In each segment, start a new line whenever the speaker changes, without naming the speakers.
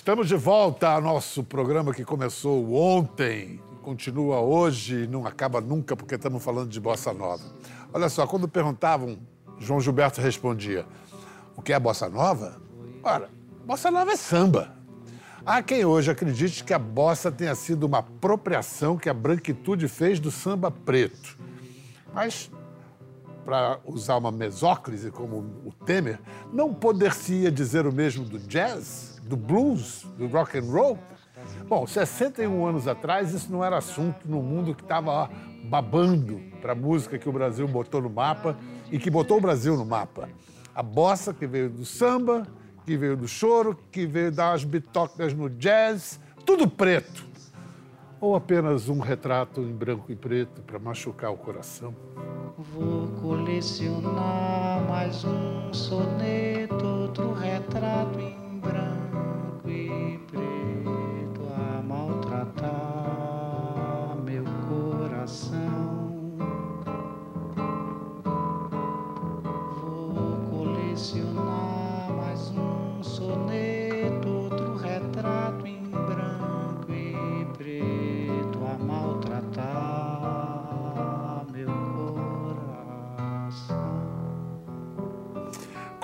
Estamos de volta ao nosso programa que começou ontem, continua hoje e não acaba nunca porque estamos falando de bossa nova. Olha só, quando perguntavam, João Gilberto respondia: o que é bossa nova? Ora, bossa nova é samba. Há quem hoje acredite que a bossa tenha sido uma apropriação que a branquitude fez do samba preto. Mas, para usar uma mesóclise como o Temer, não poder-se dizer o mesmo do jazz, do blues, do rock and roll? Bom, 61 anos atrás isso não era assunto no mundo que estava babando para a música que o Brasil botou no mapa e que botou o Brasil no mapa. A bossa que veio do samba, que veio do choro, que veio das bitocas no jazz, tudo preto. Ou apenas um retrato em branco e preto para machucar o coração?
Vou colecionar mais um soneto, outro retrato em branco e preto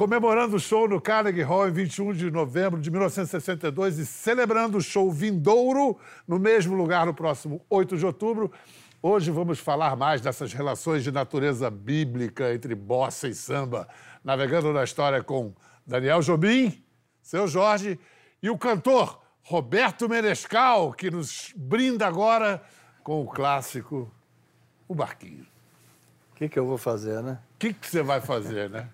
Comemorando o show no Carnegie Hall em 21 de novembro de 1962 e celebrando o show vindouro no mesmo lugar no próximo 8 de outubro. Hoje vamos falar mais dessas relações de natureza bíblica entre bossa e samba, navegando na história com Daniel Jobim, seu Jorge e o cantor Roberto Menescal, que nos brinda agora com o clássico O Barquinho.
O que, que eu vou fazer, né?
O que que você vai fazer, né?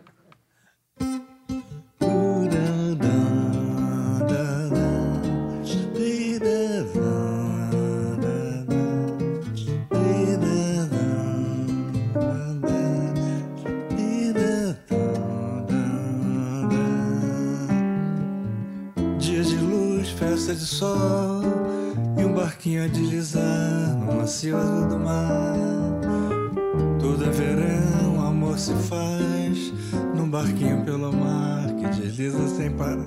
De sol e um barquinho a deslizar no macio do mar. Tudo é verão, amor se faz num barquinho pelo mar que desliza sem parar.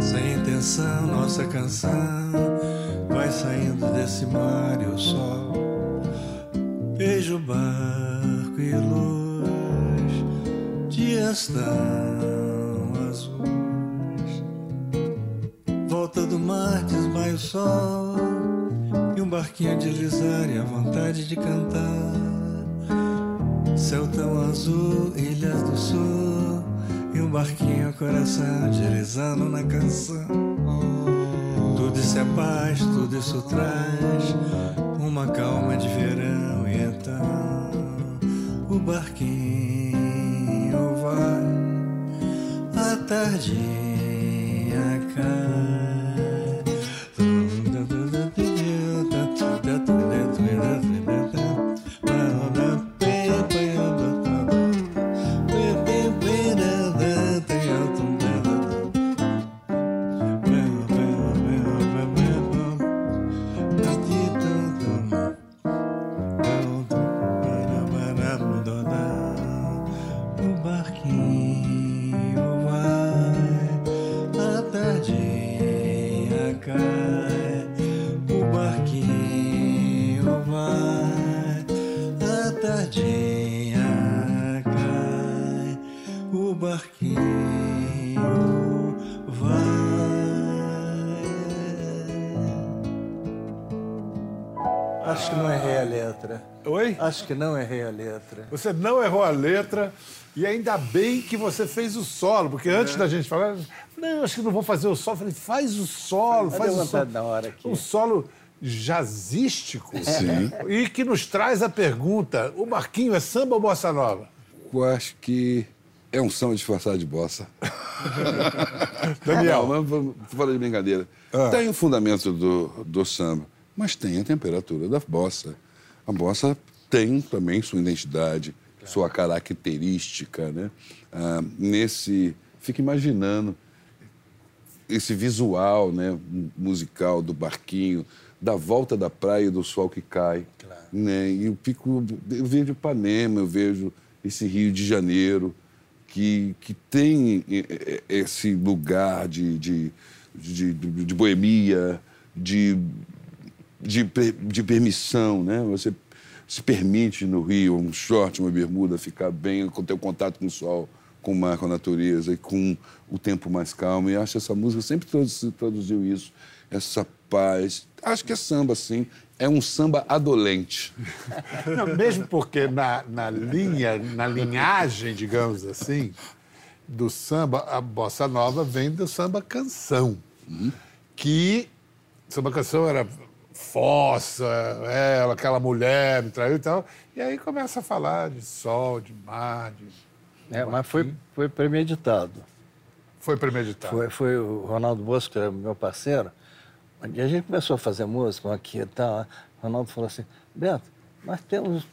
Sem intenção, nossa canção vai saindo desse mar e o sol beija o barco e luz, dias tão barquinho deslizar e a vontade de cantar. Céu tão azul, ilhas do sul e um barquinho coração deslizando na canção. Tudo isso é paz, tudo isso traz uma calma de verão e então o barquinho vai, a tardinha
Acho que não errei a letra.
Você não errou a letra e ainda bem que você fez o solo, porque antes da gente falar, não, acho que não vou fazer o solo. Eu falei, faz o solo, faz o solo.
na hora aqui.
Um solo jazzístico.
Sim.
E que nos traz a pergunta: o Marquinho é samba ou bossa nova?
Eu acho que é um samba disfarçado de bossa.
Daniel.
Não, falar de brincadeira.
Ah.
Tem o fundamento do, do samba, mas tem a temperatura da bossa. A bossa tem também sua identidade, sua característica, né? Ah, nesse... Fica imaginando esse visual né, musical do barquinho, da volta da praia e do sol que cai. Né? E eu, fico, eu vejo Ipanema, eu vejo esse Rio de Janeiro, que, que tem esse lugar de, de, de, de, boemia, de, de, de permissão, né? Você se permite no Rio, um short, uma bermuda, ficar bem, com ter contato com o sol, com o mar, com a natureza e com o tempo mais calmo. E acho que essa música sempre tradu- traduziu isso, essa paz. Acho que é samba, sim. É um samba adolente.
Não, mesmo porque na, na linha, na linhagem, digamos assim, do samba, a bossa nova vem do samba canção. Que samba canção era fossa, ela, aquela mulher me traiu e tal. E aí começa a falar de sol, de mar, de...
É, mas foi, foi premeditado.
Foi premeditado.
Foi, foi o Ronaldo Bosco, que era meu parceiro. E a gente começou a fazer música aqui e tal. O Ronaldo falou assim, Beto, nós temos...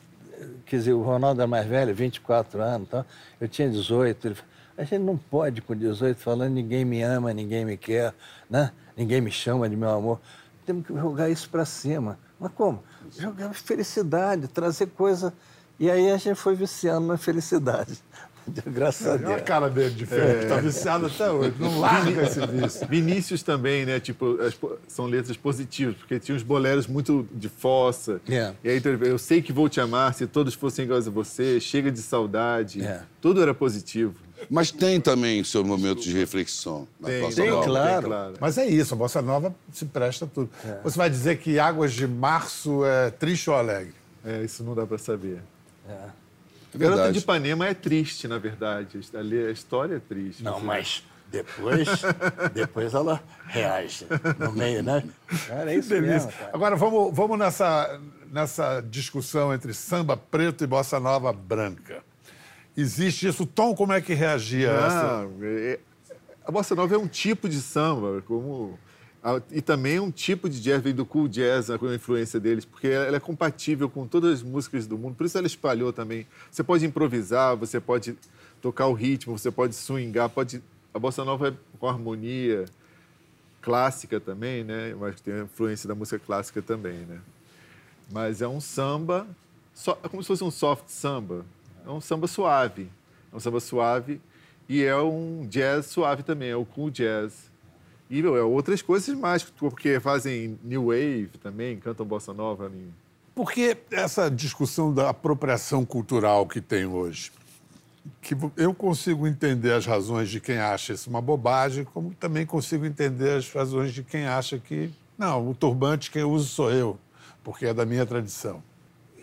Quer dizer, o Ronaldo é mais velho, 24 anos e tal. Eu tinha 18. Ele falou, a gente não pode, com 18, falando ninguém me ama, ninguém me quer, né? ninguém me chama de meu amor. Temos que jogar isso para cima. Mas como? Jogar felicidade, trazer coisa... E aí a gente foi viciando na felicidade. Graças a
Olha a
Deus.
cara dele de feio, tá viciado até hoje. Não larga esse vício.
Vinícius também, né? Tipo, as são letras positivas, porque tinha uns boleros muito de fossa.
É.
E aí então, eu sei que vou te amar se todos fossem iguais a você, chega de saudade.
É.
Tudo era positivo.
Mas tem também seu momento de reflexão na
Tem,
bossa
tem,
nova.
claro.
claro.
Mas é isso, a bossa nova se presta a tudo. Você vai dizer que Águas de Março é triste ou alegre?
É, isso não dá pra saber.
É.
É
Garota de Ipanema é triste, na verdade. Ali A história é triste.
Não, mas depois, depois ela reage no meio, né? Cara, é isso mesmo, cara.
Agora vamos, vamos nessa, nessa discussão entre samba preto e bossa nova branca. Existe isso? Tom, como é que reagia a essa?
Não, é- a bossa nova é um tipo de samba, como e também um tipo de jazz vem do cool jazz, né, com a influência deles, porque ela é compatível com todas as músicas do mundo. Por isso ela espalhou também. Você pode improvisar, você pode tocar o ritmo, você pode swingar, pode a bossa nova é com harmonia clássica também, né? Mas tem a influência da música clássica também, né? Mas é um samba, só, é como se fosse um soft samba. É um samba suave. É um samba suave e é um jazz suave também, é o cool jazz. E meu, é outras coisas mais, porque fazem new wave também, cantam bossa nova. em-
Por que essa discussão da apropriação cultural que tem hoje? Que eu consigo entender as razões de quem acha isso uma bobagem, como também consigo entender as razões de quem acha que, não, o turbante quem usa sou eu, porque é da minha tradição.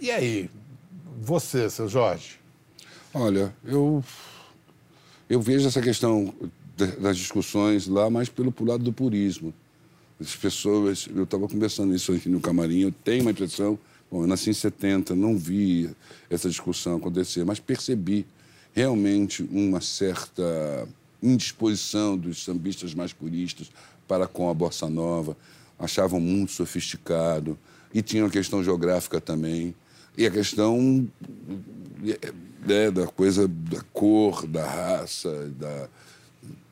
E aí, você, seu Jorge?
Olha, eu, eu vejo essa questão da- das discussões lá mais pelo lado do purismo. As pessoas, eu estava conversando isso aqui no camarim, eu tenho uma impressão, bom, eu nasci em 70, não vi essa discussão acontecer, mas percebi realmente uma certa indisposição dos sambistas mais puristas para com a bossa nova, achavam muito sofisticado e tinha uma questão geográfica também e a questão né, da coisa da cor, da raça, da,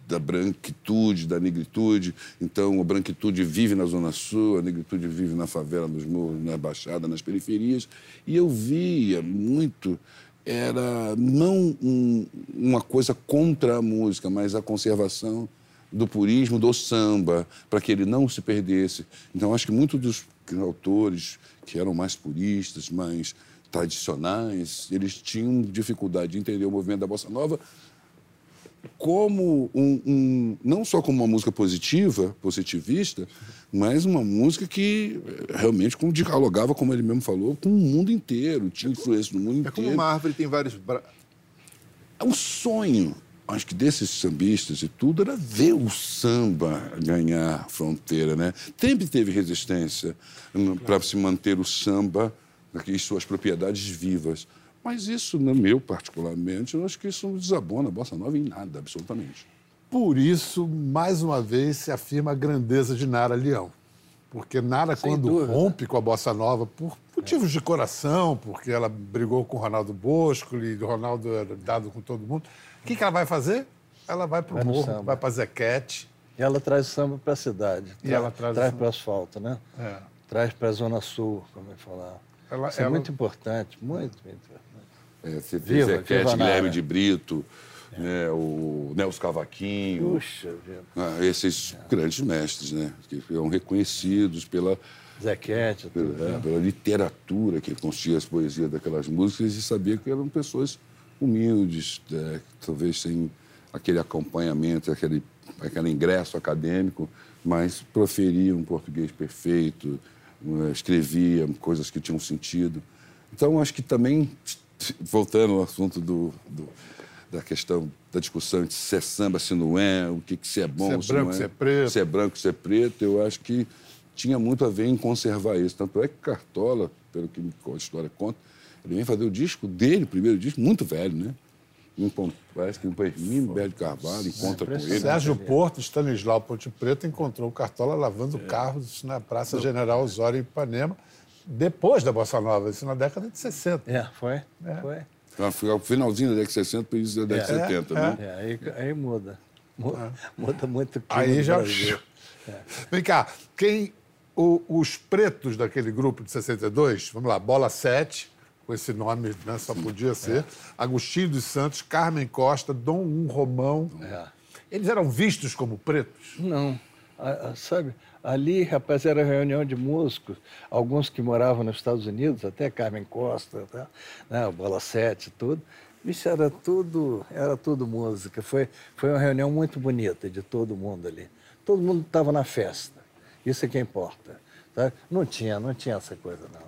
da branquitude, da negritude. Então, a branquitude vive na Zona Sul, a negritude vive na favela, nos morros, na Baixada, nas periferias. E eu via muito, era não um- uma coisa contra a música, mas a conservação do purismo do samba, para que ele não se perdesse. Então, acho que muitos dos autores que eram mais puristas, mais tradicionais, eles tinham dificuldade de entender o movimento da bossa nova como um, um- não só como uma música positiva, positivista, mas uma música que eh, realmente como dialogava, como ele mesmo falou, com o mundo inteiro, tinha influência no mundo
É como
inteiro.
uma árvore tem vários. bra-
É um sonho, acho que desses sambistas e tudo, era ver o samba ganhar fronteira, né? Sempre teve resistência para se manter o samba e suas propriedades vivas. Mas isso, no meu particularmente, eu acho que isso não desabona a bossa nova em nada, absolutamente.
Por isso, mais uma vez, se afirma a grandeza de Nara Leão. Porque Nara,
Sem
quando
dúvida.
rompe com a bossa nova, por motivos de coração, porque ela brigou com o Ronaldo Bosco e o Ronaldo era dado com todo mundo, o que, que ela vai fazer? Ela vai para o morro,
samba.
vai para Zequete.
E ela traz o samba para a cidade.
E ela traz
traz para o asfalto, né?
É.
Traz para a Zona Sul, como eu falar.
Ela-
Isso é
ela-
muito importante, muito, muito importante.
É, você
Viva,
vê Zequete,
viva
Guilherme de Brito, né, o Nelson Cavaquinho,
Puxa vida.
ah, esses grandes mestres, né, que eram reconhecidos pela,
Zequete,
pela, é, pela literatura que consistia as poesias daquelas músicas e sabia que eram pessoas humildes, né, talvez sem aquele acompanhamento, aquele, aquele ingresso acadêmico, mas proferiam português perfeito, eh, escreviam coisas que tinham sentido. Então, acho que também, voltando ao assunto do, do- da questão da discussão entre se é samba, se não é, o que, que se é bom,
Se é branco,
não
se é preto.
se é branco, se é preto, eu acho que tinha muito a ver em conservar isso. Tanto é que Cartola, pelo que a história conta, ele vem fazer o disco dele, o primeiro disco, muito velho, né? Parece que Hermínio Belo de Carvalho encontra com ele.
Sérgio Porto, Stanislau Ponte Preta encontrou o Cartola lavando carros na Praça General Osório, em Ipanema, depois da Bossa Nova, isso na década de 60.
É, foi? Foi.
Ah, Foi ao finalzinho da década de 60 para início da década de
É,
70,
é.
né?
É, aí, aí muda. Muda, muda muito
Aí já. Vem cá, quem. o- os pretos daquele grupo de 62, vamos lá, Bola 7, com esse nome, né, só podia ser, Agostinho dos Santos, Carmen Costa, Dom Um Romão.
É.
Eles eram vistos como pretos?
Não. A- a- sabe, ali, rapaz, era reunião de músicos, alguns que moravam nos Estados Unidos, até Carmen Costa, tá? né, o Bola 7 tudo. Isso era tudo, era tudo música. Foi, foi uma reunião muito bonita de todo mundo ali. Todo mundo estava na festa. Isso é que importa. tá? Não tinha, não tinha essa coisa, não.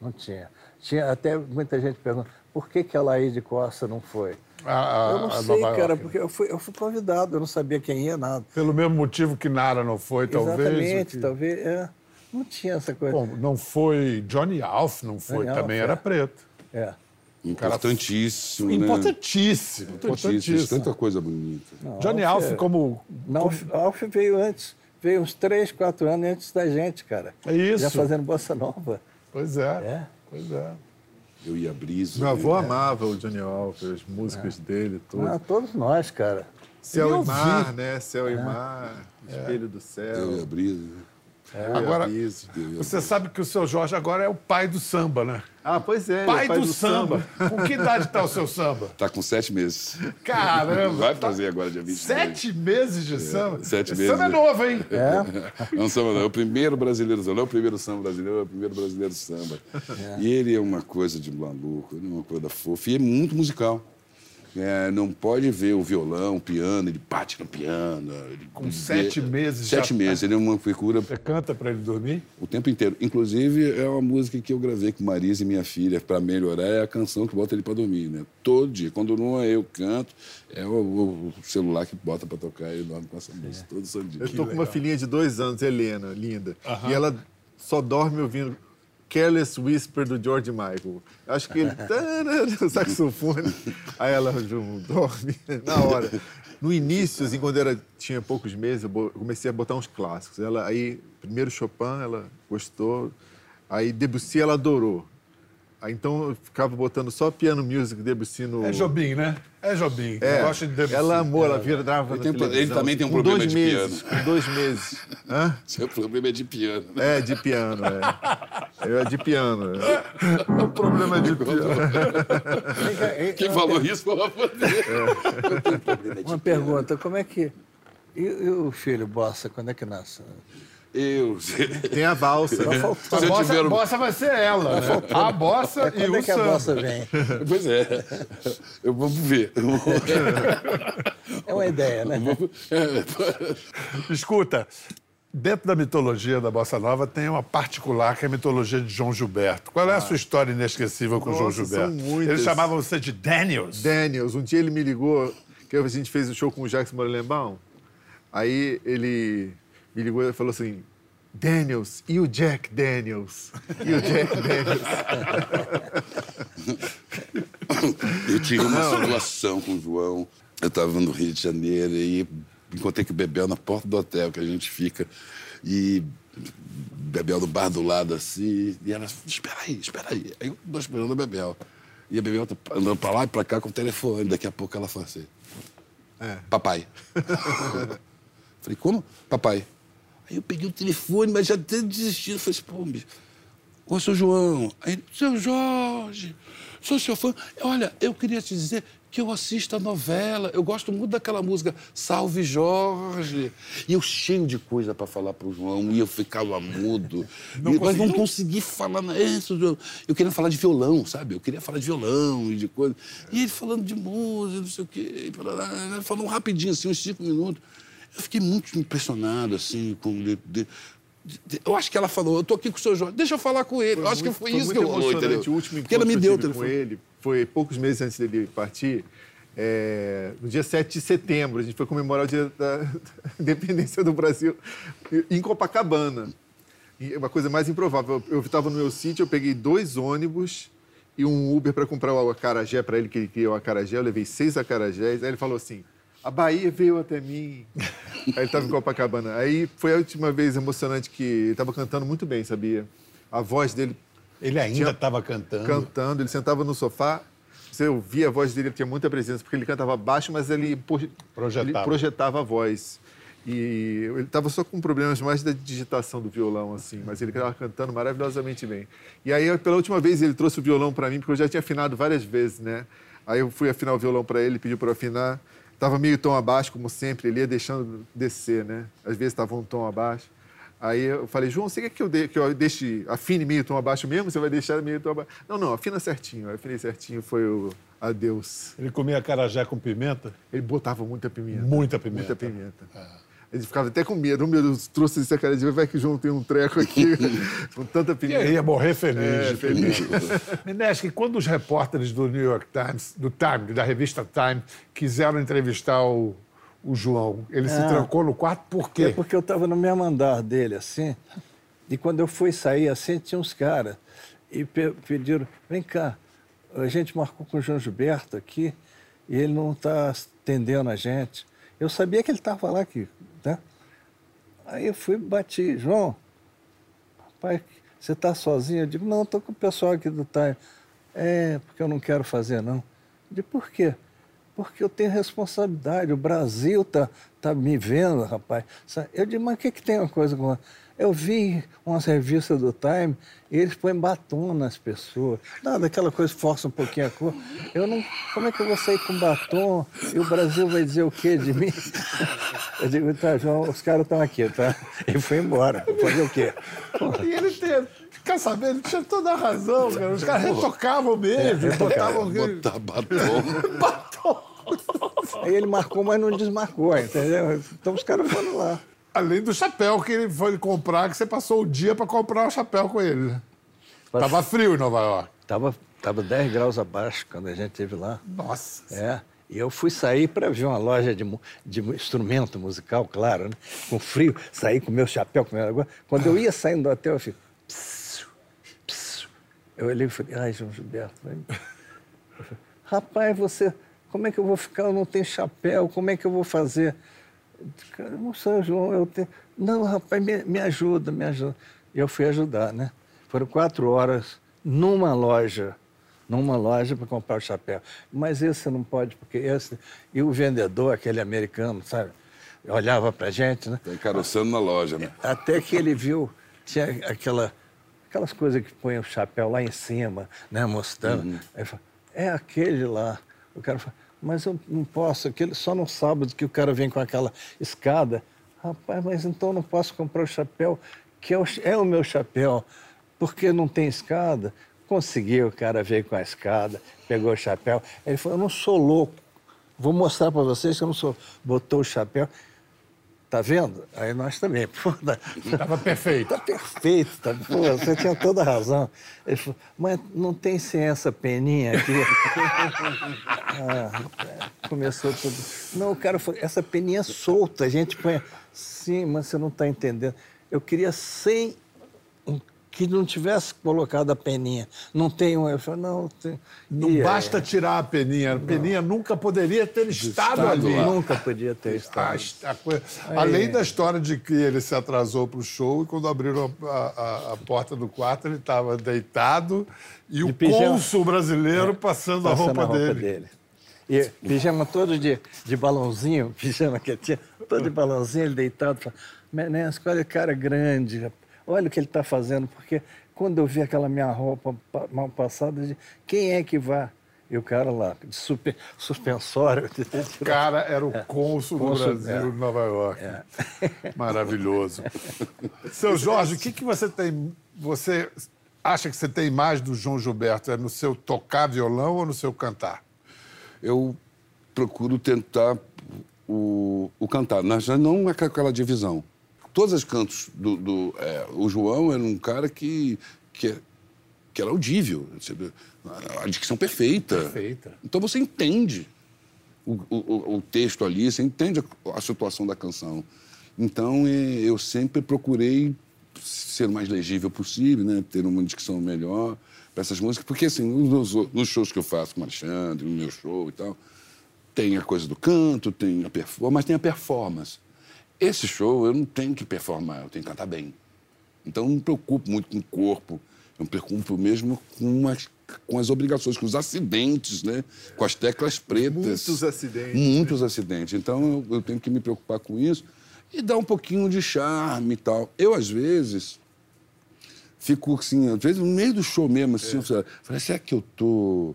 Não tinha. Tinha até muita gente pergunta, por que, que a Laíde Costa não foi?
A- a-
eu não sei,
Nova
cara,
York.
porque eu fui, eu fui convidado, eu não sabia quem ia, nada.
Pelo mesmo motivo que Nara não foi, talvez.
Exatamente,
que-
talvez. É, não tinha essa coisa.
Bom, não foi. Johnny Alf não foi,
Johnny
também
Alf,
era
é.
preto.
É.
Importantíssimo, né?
Importantíssimo.
Importantíssimo.
Importantíssimo.
Tanta coisa bonita.
Johnny
Alf
Alf,
é-
como.
Não, Alf, Alf veio antes, veio uns três, quatro anos antes da gente, cara.
É isso.
Já fazendo bossa nova.
Pois é.
É.
Pois é.
Eu ia brisa.
Meu avô
né?
amava o Johnny Alf, as músicas dele, tudo.
Ah, todos nós, cara.
Céu
eu
e mar, né? Céu e mar, espelho do céu.
Eu ia brisa.
E
Agora-
aviso.
Você sabe que o seu Jorge agora é o pai do samba, né?
Ah, pois é. ele é
Pai, do, samba. Com que idade está o seu samba?
Tá com sete meses.
Caramba!
Vai
tá-
fazer agora, dia 22.
Sete meses de samba?
sete
Esse
meses.
Samba é novo, hein?
É.
É um samba, não. É o primeiro brasileiro samba. Não é o primeiro samba brasileiro, é o primeiro brasileiro samba. E ele é uma coisa de maluco, ele é uma coisa fofa. E é muito musical. É, não pode ver o violão, o piano, ele bate no piano. ele-
Com sete meses
Sete
já-
meses. Ele é uma figura
Você canta para ele dormir?
o tempo inteiro. Inclusive, é uma música que eu gravei com Marisa e minha filha para melhorar. É a canção que bota ele para dormir, né? Todo dia. Quando não é eu que canto, é o, o celular que bota para tocar e ele dorme com essa música todo santo dia.
Eu tô com uma filhinha de dois anos, Helena, linda. E ela só dorme ouvindo Careless Whisper do George Michael. Acho que ele. o saxofone. Aí ela dorme na hora. No início, assim, quando ela tinha poucos meses, eu comecei a botar uns clássicos. Ela, aí, primeiro Chopin, ela gostou. Aí Debussy, ela adorou. Aí, então eu ficava botando só piano music Debussy no.
É Jobim, né? É Jobim.
É,
Eu gosto de Debussy.
ela amou, ela virava
Ele
na
tem- ele também tem um
com
problema
dois
de
meses,
piano.
Com dois meses. Hã?
Seu problema é de piano. né?
É, de piano, é. É de piano. é.
O problema é de piano.
Quem falou isso foi o problema de
Uma pergunta, como é que. E, e o filho Bossa, quando é que nasce?
Eu.
Tem a valsa. né?
A bossa,
tiver um-
bossa vai ser ela, né? A bossa e
Quando
o
é que a. Bossa vem?
Pois é. Eu vou ver.
É uma ideia, né?
Escuta, dentro da mitologia da Bossa Nova tem uma particular que é a mitologia de João Gilberto. Qual é a sua história inesquecível com João
Nossa,
Gilberto?
são muitas.
Eles chamavam você de Daniels.
Daniels, um dia ele me ligou, que a gente fez o show com o Jackson Morelenbaum. Aí ele me ligou e falou assim: Daniels, e o Jack Daniels? E o Jack Daniels?
Eu tive uma situação com o João. Eu estava no Rio de Janeiro e encontrei com o Bebel na porta do hotel que a gente fica. E Bebel no bar do lado assim. E ela, espera aí, espera aí. Aí eu estou esperando a Bebel. E a Bebel tá andando para lá e para cá com o telefone. Daqui a pouco ela fala assim: Papai. Falei, como? Papai. Aí eu peguei o telefone, mas já até desisti. Eu falei assim, pô, bicho. Ô, seu João. Aí, seu Jorge, sou seu fã. Olha, eu queria te dizer que eu assista a novela. Eu gosto muito daquela música Salve Jorge. E eu cheio de coisa para falar para o João, e eu ficava mudo.
Não
E- mas não consegui falar isso. Eu- queria falar de violão, sabe? Eu queria falar de violão e de coisa. E ele falando de música, não sei o quê. Falando rapidinho, assim, uns cinco minutos. Eu fiquei muito impressionado, assim, com. de- de- eu acho que ela falou, eu tô aqui com o seu João, deixa eu falar com ele. eu acho que foi, isso
muito
que eu entendeu?
O último
Porque ela me
encontro
deu o
que eu tive com ele foi poucos meses antes dele partir. é, no dia 7 de setembro, a gente foi comemorar o dia da independência do Brasil em Copacabana. E uma coisa mais improvável, eu estava no meu sítio, eu peguei dois ônibus e um Uber para comprar o acarajé para ele, que ele queria o acarajé. Eu levei seis acarajés. Aí ele falou assim: a Bahia veio até mim. Aí ele estava em Copacabana. Aí foi a última vez emocionante que ele estava cantando muito bem, sabia? A voz dele
Ele ainda estava cantando.
cantando, ele sentava no sofá, você ouvia a voz dele, ele tinha muita presença, porque ele cantava baixo, mas ele,
Projetava.
ele projetava a voz. E ele estava só com problemas mais da digitação do violão, assim, mas ele estava cantando maravilhosamente bem. E aí, pela última vez, ele trouxe o violão para mim, porque eu já tinha afinado várias vezes, né? Aí eu fui afinar o violão para ele, pediu para afinar. Estava meio tom abaixo, como sempre, ele ia deixando descer, né? Às vezes estava um tom abaixo. Aí eu falei, João, você quer que eu, de- que eu deixe, afine meio tom abaixo mesmo? Você vai deixar meio tom abaixo? Não, não, afina certinho. Eu afinei certinho, foi o adeus.
Ele comia carajé com pimenta?
Ele botava muita pimenta.
Muita pimenta.
Muita pimenta. Ele ficava até com medo. Oh, meu Deus, trouxe esse cara de vai que o João tem um treco aqui com tanta
E
pimenta.
aí ia morrer feliz.
É, feliz.
quando os repórteres do New York Times, do Time, da revista Time, quiseram entrevistar o, o João, ele se
Ah.
trancou no quarto por
É
quê?
porque eu estava no mesmo andar dele, assim, e quando eu fui sair, assim, tinha uns caras, e pe- pediram, vem cá, a gente marcou com o João Gilberto aqui, e ele não está atendendo a gente. Eu sabia que ele estava lá aqui, né? Aí eu fui bati, João, rapaz, você está sozinho? Eu digo, não, estou com o pessoal aqui do Time. É, porque eu não quero fazer, não. Eu digo, por quê? Porque eu tenho responsabilidade, o Brasil tá, tá me vendo, rapaz. Eu digo, mas o que, que tem uma coisa com... a-?" Eu vi umas revistas do Time e eles põem batom nas pessoas. Nada, aquela coisa força um pouquinho a cor. Eu não... Como é que eu vou sair com batom e o Brasil vai dizer o quê de mim? Eu digo, tá, João, os caras estão aqui, tá? E foi embora. Fazer o quê?
E ele tem. Quer saber? Ele tinha toda a razão, cara. Os caras retocavam mesmo, botavam.
Botar batom.
batom.
Aí ele marcou, mas não desmarcou, entendeu? Então os caras foram lá.
Além do chapéu que ele foi comprar, que você passou o dia para comprar o chapéu com ele. né? Tava frio em Nova York.
Tava, tava 10 graus abaixo quando a gente esteve lá.
Nossa.
É. E eu fui sair para ver uma loja de, de instrumento musical, claro, né? com frio, saí com meu chapéu, com meu negócio. Quando eu ia saindo do hotel, eu fico. "Psiu, psiu". Eu olhei e falei, ai, João Gilberto. vai." Eu falei, Rapaz, você, como é que eu vou ficar? Eu não tenho chapéu, como é que eu vou fazer? Eu disse, Cara, não sei, João, eu tenho. Não, rapaz, me, me ajuda, me ajuda. E eu fui ajudar, né? Foram quatro horas numa loja numa loja para comprar o chapéu. Mas esse você não pode, porque esse. E o vendedor, aquele americano, sabe? Olhava para a gente, né?
Tá encaroçando na loja, né?
Até que ele viu, tinha aquela, aquelas coisas que põem o chapéu lá em cima, né? Mostrando. Aí ele falou, é aquele lá. O cara falou, mas eu não posso, aquele, só no sábado que o cara vem com aquela escada. Rapaz, mas então não posso comprar o chapéu, que é o, é o meu chapéu, porque não tem escada. Conseguiu, o cara veio com a escada, pegou o chapéu. Ele falou, eu não sou louco. Vou mostrar para vocês que eu não sou. Botou o chapéu. Tá vendo? Aí nós também. Pô, tá-
perfeito.
Tá perfeito, tá, pô, você tinha toda a razão. Ele falou, mas não tem sem essa peninha aqui? Ah, começou tudo. Não, o cara falou, essa peninha é solta, a gente põe. Sim, mas você não está entendendo. Eu queria sem um- que não tivesse colocado a peninha. Não tem um. Eu falei, não, tem.
Não
E,
basta tirar a peninha. A peninha nunca poderia ter estado,
estado
ali.
lá.
Nunca podia ter
A-
estado.
a coisa- Além da história de que ele se atrasou para o show e quando abriram a, a- a porta do quarto ele estava deitado e o
pijama.
cônsul brasileiro passando, a
Passando
roupa, dele.
E pijama todo de, de balãozinho, pijama que tinha, todo de balãozinho, ele deitado. Olha o cara grande, rapaz. Olha o que ele está fazendo, porque quando eu vi aquela minha roupa pa- mal passada, eu disse, quem é que vai? E o cara lá, de super, suspensório.
O cara era o cônsul do Brasil
é.
em Nova York. Maravilhoso. Seu Jorge, o que, que você tem. Você acha que você tem mais do João Gilberto? É no seu tocar violão ou no seu cantar?
eu procuro tentar o, o cantar, mas já não é aquela divisão. Todos os cantos do. do- é, o João era um cara que, que, que era audível, a dicção perfeita.
Perfeita.
Então você entende o, o- o- texto ali, você entende a, a situação da canção. Então eu sempre procurei ser o mais legível possível, né? ter uma dicção melhor para essas músicas, porque assim, nos, nos shows que eu faço com o Alexandre, no meu show e tal, tem a coisa do canto, tem a performance, mas tem a performance. Esse show eu não tenho que performar, eu tenho que cantar bem. Então eu não me preocupo muito com o corpo, eu me preocupo mesmo com as, com as obrigações, com os acidentes, né? com as teclas pretas.
Muitos acidentes,
Muitos acidentes. Então eu, eu tenho que me preocupar com isso e dar um pouquinho de charme e tal. Eu, às vezes, fico assim, às vezes no meio do show mesmo, assim, eu falo, falei, será que eu tô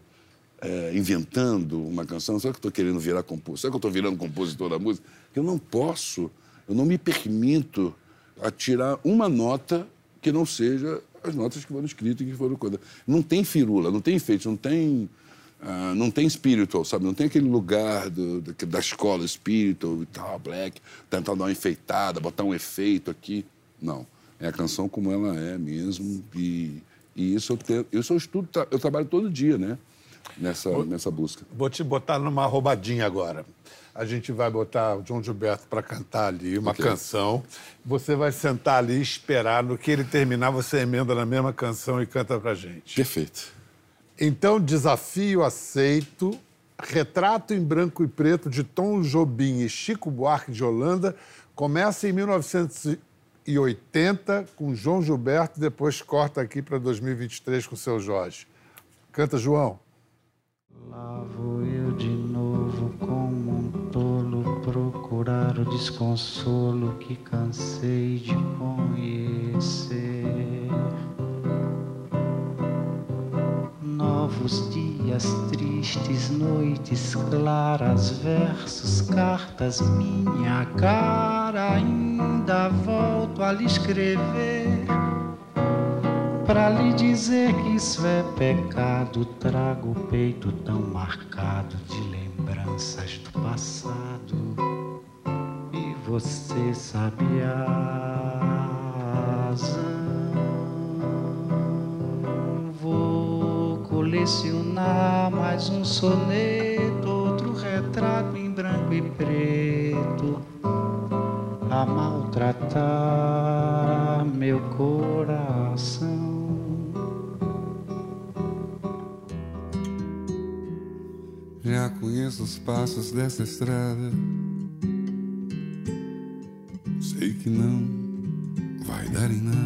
é, inventando uma canção? Será que eu tô querendo virar compositor? Será que eu tô virando compositor da música? Eu não posso, eu não me permito a tirar uma nota que não seja as notas que foram escritas e que foram coisas. Não tem firula, não tem enfeite, não tem... ah, não tem spiritual, sabe? Não tem aquele lugar do, da, da escola spiritual e tal, black, tentar dar uma enfeitada, botar um efeito aqui. Não. É a canção como ela é mesmo. E, e isso, eu tenho, isso eu estudo, tra- eu trabalho todo dia, né? Nessa, nessa busca.
Vou te botar numa roubadinha agora. A gente vai botar o João Gilberto para cantar ali uma
Ok.
canção. Você vai sentar ali e esperar. No que ele terminar, você emenda na mesma canção e canta pra gente.
Perfeito.
Então, desafio aceito. Retrato em branco e preto de Tom Jobim e Chico Buarque de Holanda começa em 1980 com João Gilberto, depois corta aqui para 2023 com o seu Jorge. Canta, João.
Lá vou eu de novo como um procurar o desconsolo que cansei de conhecer. Novos dias tristes, noites claras, versos, cartas, minha cara. Ainda volto a lhe escrever. Pra lhe dizer que isso é pecado, trago o peito tão marcado de lembranças do passado. Você sabe a razão. Vou colecionar mais um soneto, outro retrato em branco e preto a maltratar meu coração.
Já conheço os passos dessa estrada. Que não vai dar em nada.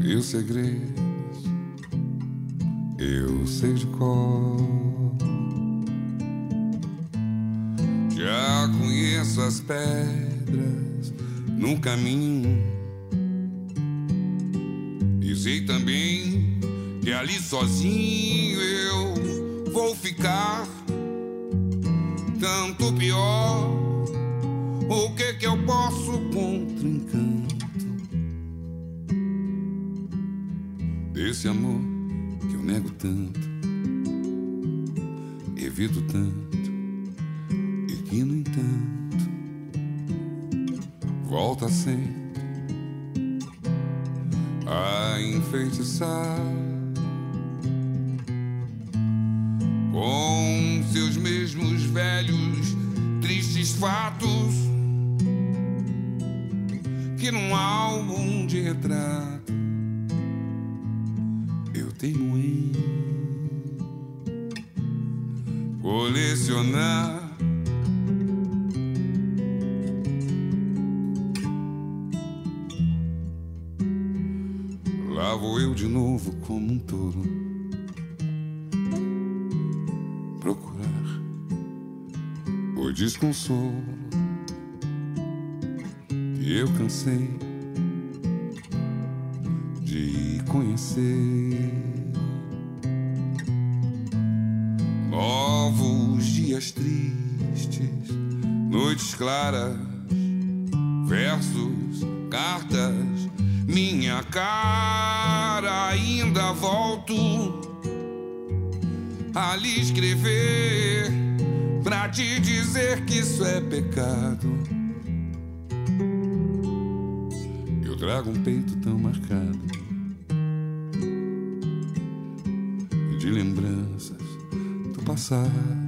Meus segredos eu sei de cor. Já conheço as pedras no caminho. E sei também que ali sozinho eu vou ficar. Tanto pior, o que que eu posso contra o encanto? Desse amor que eu nego tanto, evito tanto e que no entanto volta sempre a enfeitiçar colecionar. Lá vou eu de novo como um touro procurar o desconsolo eu cansei de conhecer. Dias tristes, noites claras, versos, cartas, minha cara ainda volto a lhe escrever pra te dizer que isso é pecado. Eu trago um peito tão marcado de lembranças do passado.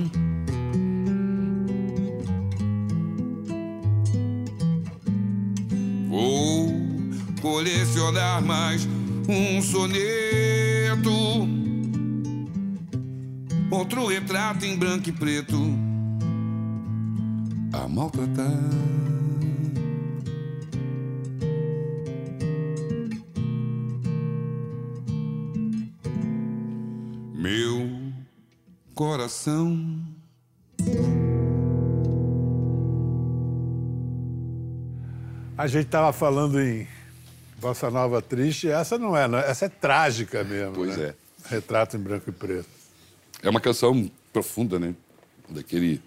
Colecionar mais um soneto, outro retrato em branco e preto a maltratar. Meu coração.
A gente estava falando em Bossa Nova Triste, essa não é, não é- essa é trágica mesmo.
Pois
né? Retrato em branco e preto.
É uma canção profunda, né? Daquele,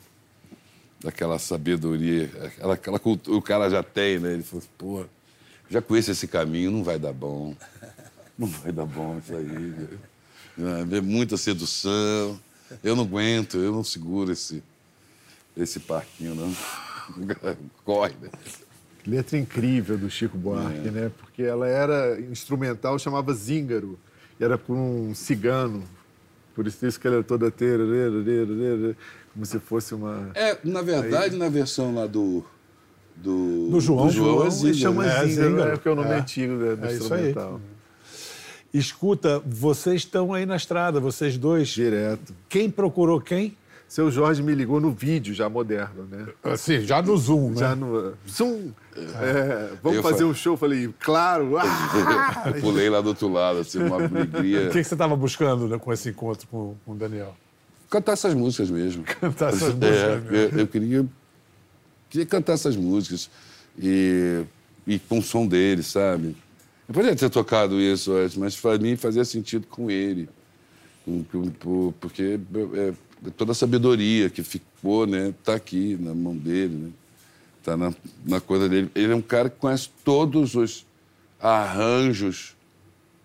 daquela sabedoria, aquela, aquela cultura, o cara já tem, né? Ele falou, assim, pô, já conheço esse caminho, não vai dar bom. Não vai dar bom isso aí. Ah, É muita sedução. Eu não aguento, eu não seguro esse, esse parquinho, não. Corre, né?
Letra incrível do Chico Buarque, né? Porque ela era instrumental, chamava Zíngaro. E era por um cigano. Por isso isso que ela era toda teira, como se fosse uma...
É, na verdade, na versão lá do. Do,
Do João.
do João é
Ele
Zíngaro,
chama
É,
Zíngaro, é porque é o nome
É.
antigo do, do
É isso aí.
instrumental.
Escuta, vocês estão aí na estrada, vocês dois.
Direto.
Quem procurou quem?
Seu Jorge me ligou no vídeo já moderno, né?
Assim, já no Zoom, né?
Já no. Zoom! É, vamos
Eu
fazer
fa-
um show? Falei, claro! Ah!
Eu pulei lá do outro lado, assim, uma alegria.
O que, que você estava buscando né, com esse encontro com, com o Daniel?
Cantar essas músicas mesmo.
Cantar essas
É,
músicas mesmo.
eu, eu queria, queria cantar essas músicas e, e com o som dele, sabe? Eu poderia ter tocado isso antes, mas para mim fazia sentido com ele. Porque é, toda a sabedoria que ficou, né, tá aqui na mão dele, né? Tá na, na coisa dele. Ele é um cara que conhece todos os arranjos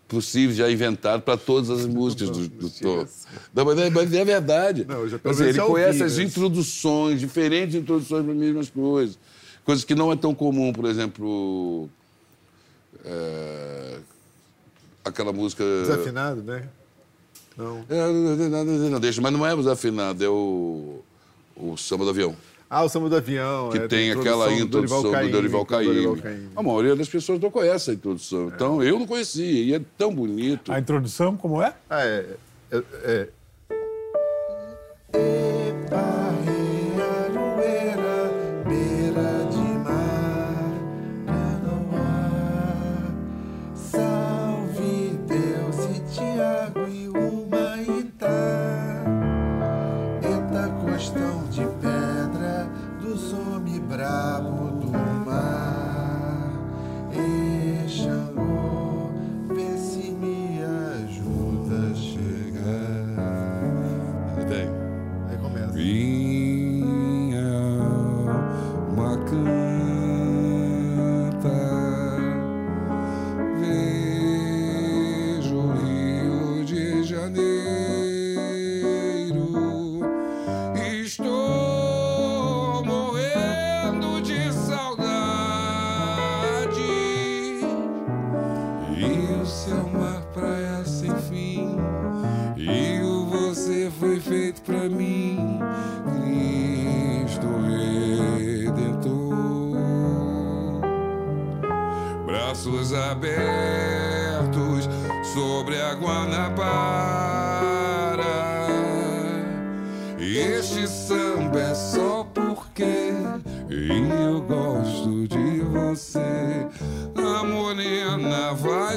possíveis já inventados para todas as músicas do, do Tom. Não, mas, é, mas é verdade.
Não, já
Assim, ele conhece as
né?
introduções, diferentes introduções para as mesmas coisas. Coisas que não é tão comum, por exemplo. é, aquela música.
Desafinado, né? Não.
É, não, deixa, mas não é o desafinado, é o, o samba do avião.
Ah, o Samba do Avião.
Que
é,
tem aquela introdução do Dorival Caymmi.
Caymmi.
A maioria das pessoas não conhece a introdução. Então, eu não conhecia, e é tão bonito.
A introdução, como é?
Ah, é. é, é.
beira Eta costão de pedra dos homens brabo do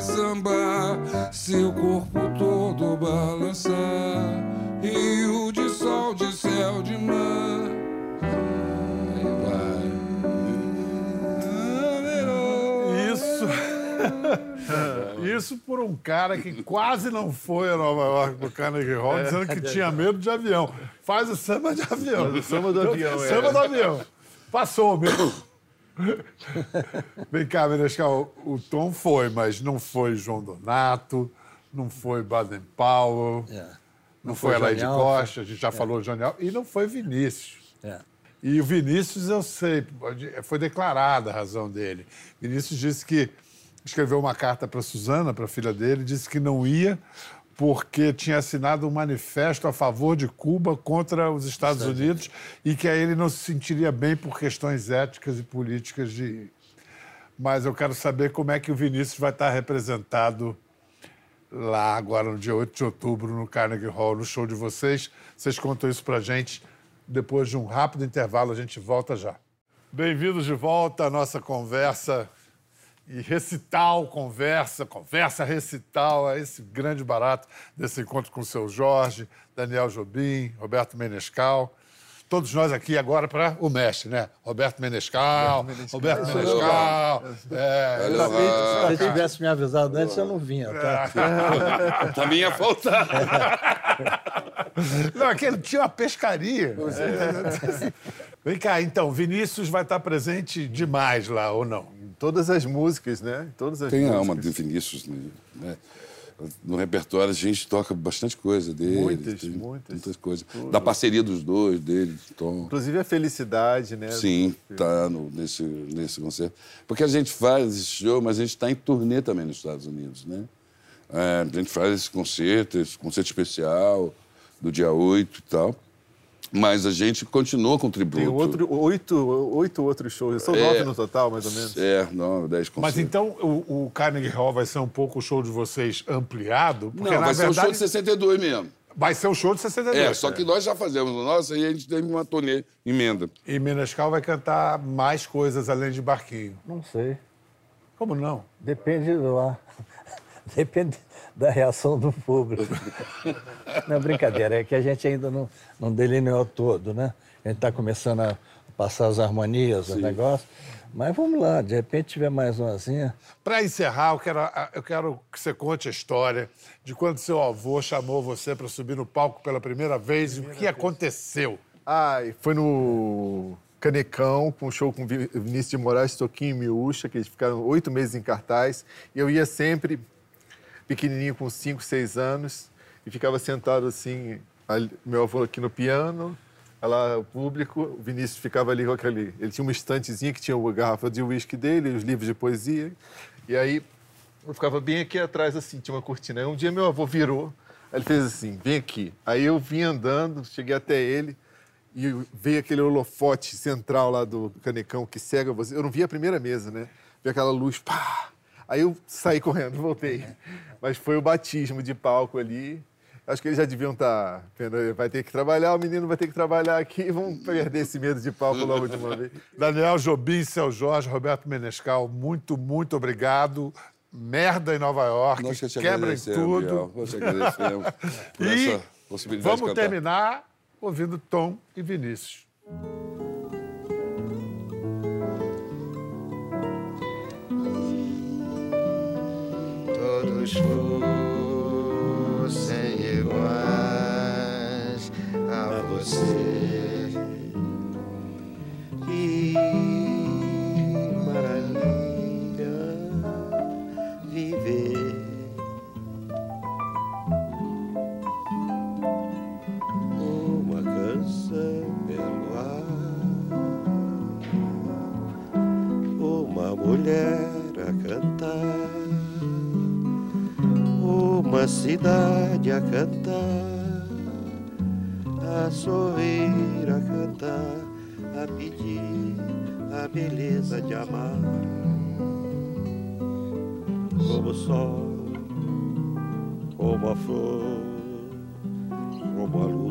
sambar, seu corpo todo balançar. Rio de sol, de céu, de mar.
Isso. Isso por um cara que quase não foi a Nova York pro Carnegie Hall, dizendo que tinha medo de avião. Faz o samba de avião.
o samba do avião, é.
Samba do avião. Passou mesmo. Vem cá, Menescal, o Tom foi, mas não foi João Donato, não foi Baden Powell,
É.
não,
foi
foi Elaide. Costa, a gente já falou de Johnny Alves, e não foi Vinícius.
É.
E o Vinícius, eu sei, foi declarada a razão dele. Vinícius disse que escreveu uma carta para Suzana, para a filha dele, disse que não ia porque tinha assinado um manifesto a favor de Cuba contra os Estados Unidos e que aí ele não se sentiria bem por questões éticas e políticas de ir. Mas eu quero saber como é que o Vinícius vai estar representado lá agora no dia 8 de outubro no Carnegie Hall, no show de vocês. Vocês contam isso pra gente. Depois de um rápido intervalo, a gente volta já. Bem-vindos de volta à nossa conversa e recital, conversa, conversa recital, é esse grande barato desse encontro com o seu Jorge, Daniel Jobim, Roberto Menescal. Todos nós aqui agora para o mestre, né? Roberto Menescal, Roberto Menescal. É,
Valeu,
Se você tivesse me avisado antes, eu não vinha, tá?
Também ia faltar.
Não, aquele tinha uma pescaria. É. Vem cá, então, Vinícius vai estar presente demais lá, ou não?
Todas as músicas, né? Todas as
Tem
músicas.
alma de Vinícius, né? né? No repertório a gente toca bastante coisa dele.
Muitas,
tem
muitas.
Muitas coisas. Da parceria dos dois, dele, Tom.
Inclusive a felicidade, né?
Sim, tá no, nesse, nesse concerto. Porque a gente faz esse show, mas a gente está em turnê também nos Estados Unidos, né? É, a gente faz esse concerto, esse concerto especial do dia 8 e tal. Mas a gente continua com tributo.
Tem outro, oito, oito outros shows. São
É.
nove no total, mais ou menos.
É, nove, dez concertos.
Mas então o, o Carnegie Hall vai ser um pouco o show de vocês ampliado? Porque,
Não,
na
vai ser um
verdade,
show de 62 mesmo.
vai ser o show de 62.
É, só que nós já fazemos o nosso e a gente tem uma turnê emenda.
E Menescal vai cantar mais coisas além de Barquinho.
Não sei.
Como não?
Depende do ar. Depende da reação do público. Não, brincadeira, é que a gente ainda não, não delineou todo, né? A gente está começando a passar as harmonias, os negócios. Mas vamos lá, de repente tiver mais umazinha.
Para encerrar, eu quero, eu quero que você conte a história de quando seu avô chamou você para subir no palco pela primeira vez e o que aconteceu.
Ah, e foi no Canecão, com um show com Vi- Vinícius de Moraes, Toquinho e Miúcha, que eles ficaram oito meses em cartaz. E eu ia sempre, pequenininho, com cinco, seis anos, e ficava sentado assim, ali- meu avô aqui no piano, lá o público, o Vinícius ficava ali com aquele... Ele tinha uma estantezinha que tinha a garrafa de uísque dele, os livros de poesia. E aí eu ficava bem aqui atrás, assim, tinha uma cortina. Aí um dia meu avô virou, ele fez assim, vem aqui. Aí eu vim andando, cheguei até ele, e veio aquele holofote central lá do canecão que cega você. Eu não vi a primeira mesa, né? Vi aquela luz, pá! Aí eu saí correndo, voltei. Mas foi o batismo de palco ali. Acho que eles já deviam estar vendo, vai ter que trabalhar, o menino vai ter que trabalhar aqui, vamos perder esse medo de palco logo de uma vez.
Daniel Jobim, Seu Jorge, Roberto Menescal, muito, muito obrigado. Merda em Nova York,
Nós que te
quebra em
agradecemos,
tudo.
Biel. Nós te agradecemos por
E
essa possibilidade
Vamos terminar ouvindo Tom e Vinícius.
Todos fossem iguais a você. Que maravilha viver. Uma canção pelo ar, uma mulher a cantar uma cidade a cantar, a sorrir, a cantar, a pedir a beleza de amar. Como o sol, como a flor, como a luz.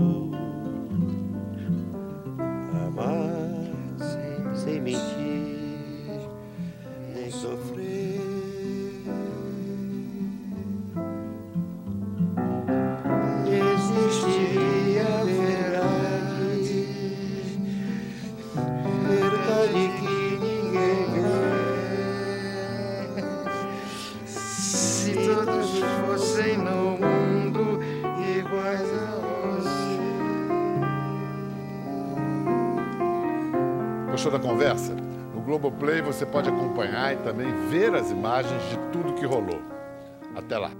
Acompanhar e também ver as imagens de tudo que rolou. Até lá.